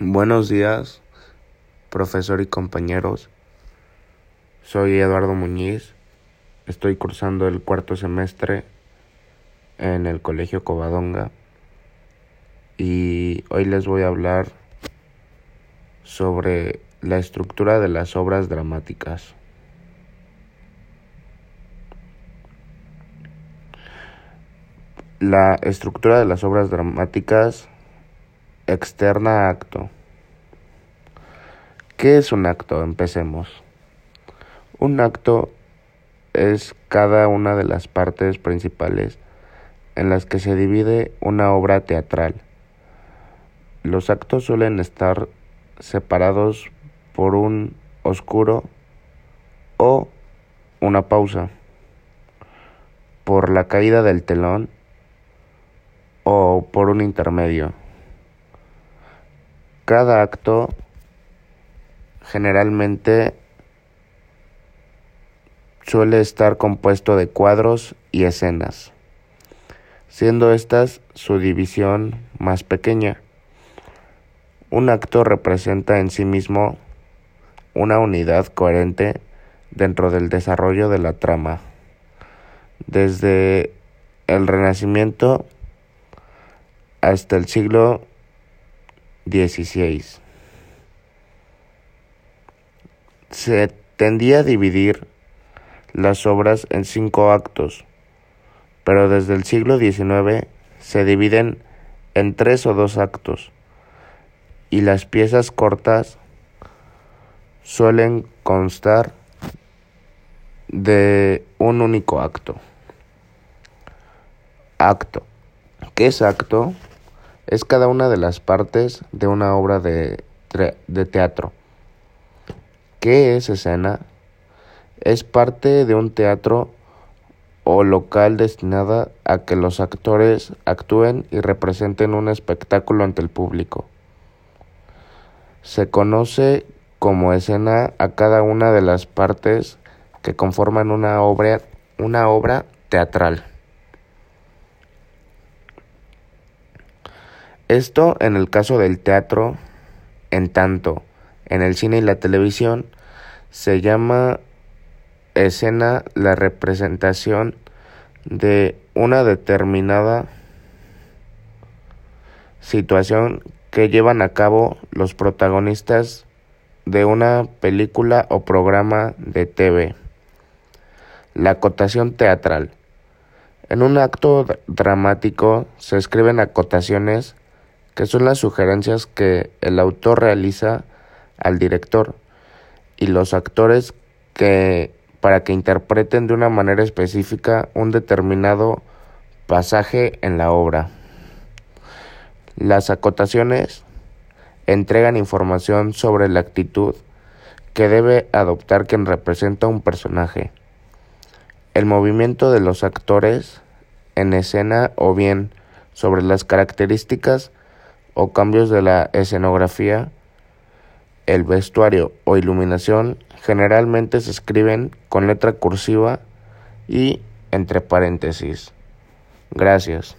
Buenos días, profesor y compañeros. Soy Eduardo Muñiz. Estoy cursando el cuarto semestre en el Colegio Covadonga y hoy les voy a hablar sobre la estructura de las obras dramáticas. La estructura de las obras dramáticas externa acto. ¿Qué es un acto? Empecemos. Un acto es cada una de las partes principales en las que se divide una obra teatral. Los actos suelen estar separados por un oscuro o una pausa, por la caída del telón o por un intermedio. Cada acto generalmente suele estar compuesto de cuadros y escenas, siendo estas su división más pequeña. Un acto representa en sí mismo una unidad coherente dentro del desarrollo de la trama. Desde el Renacimiento hasta el siglo XVI. Se tendía a dividir las obras en cinco actos, pero desde el siglo XIX se dividen en tres o dos actos y las piezas cortas suelen constar de un único acto. Acto. ¿Qué es acto? Es cada una de las partes de una obra de, teatro. ¿Qué es escena? Es parte de un teatro o local destinada a que los actores actúen y representen un espectáculo ante el público. Se conoce como escena a cada una de las partes que conforman una obra, una obra teatral. Esto en el caso del teatro, en tanto en el cine y la televisión se llama escena la representación de una determinada situación que llevan a cabo los protagonistas de una película o programa de TV. La acotación teatral. En un acto dramático se escriben acotaciones que son las sugerencias que el autor realiza al director y los actores que para que interpreten de una manera específica un determinado pasaje en la obra. Las acotaciones entregan información sobre la actitud que debe adoptar quien representa un personaje, el movimiento de los actores en escena o bien sobre las características o cambios de la escenografía, el vestuario o iluminación generalmente se escriben con letra cursiva y entre paréntesis. Gracias.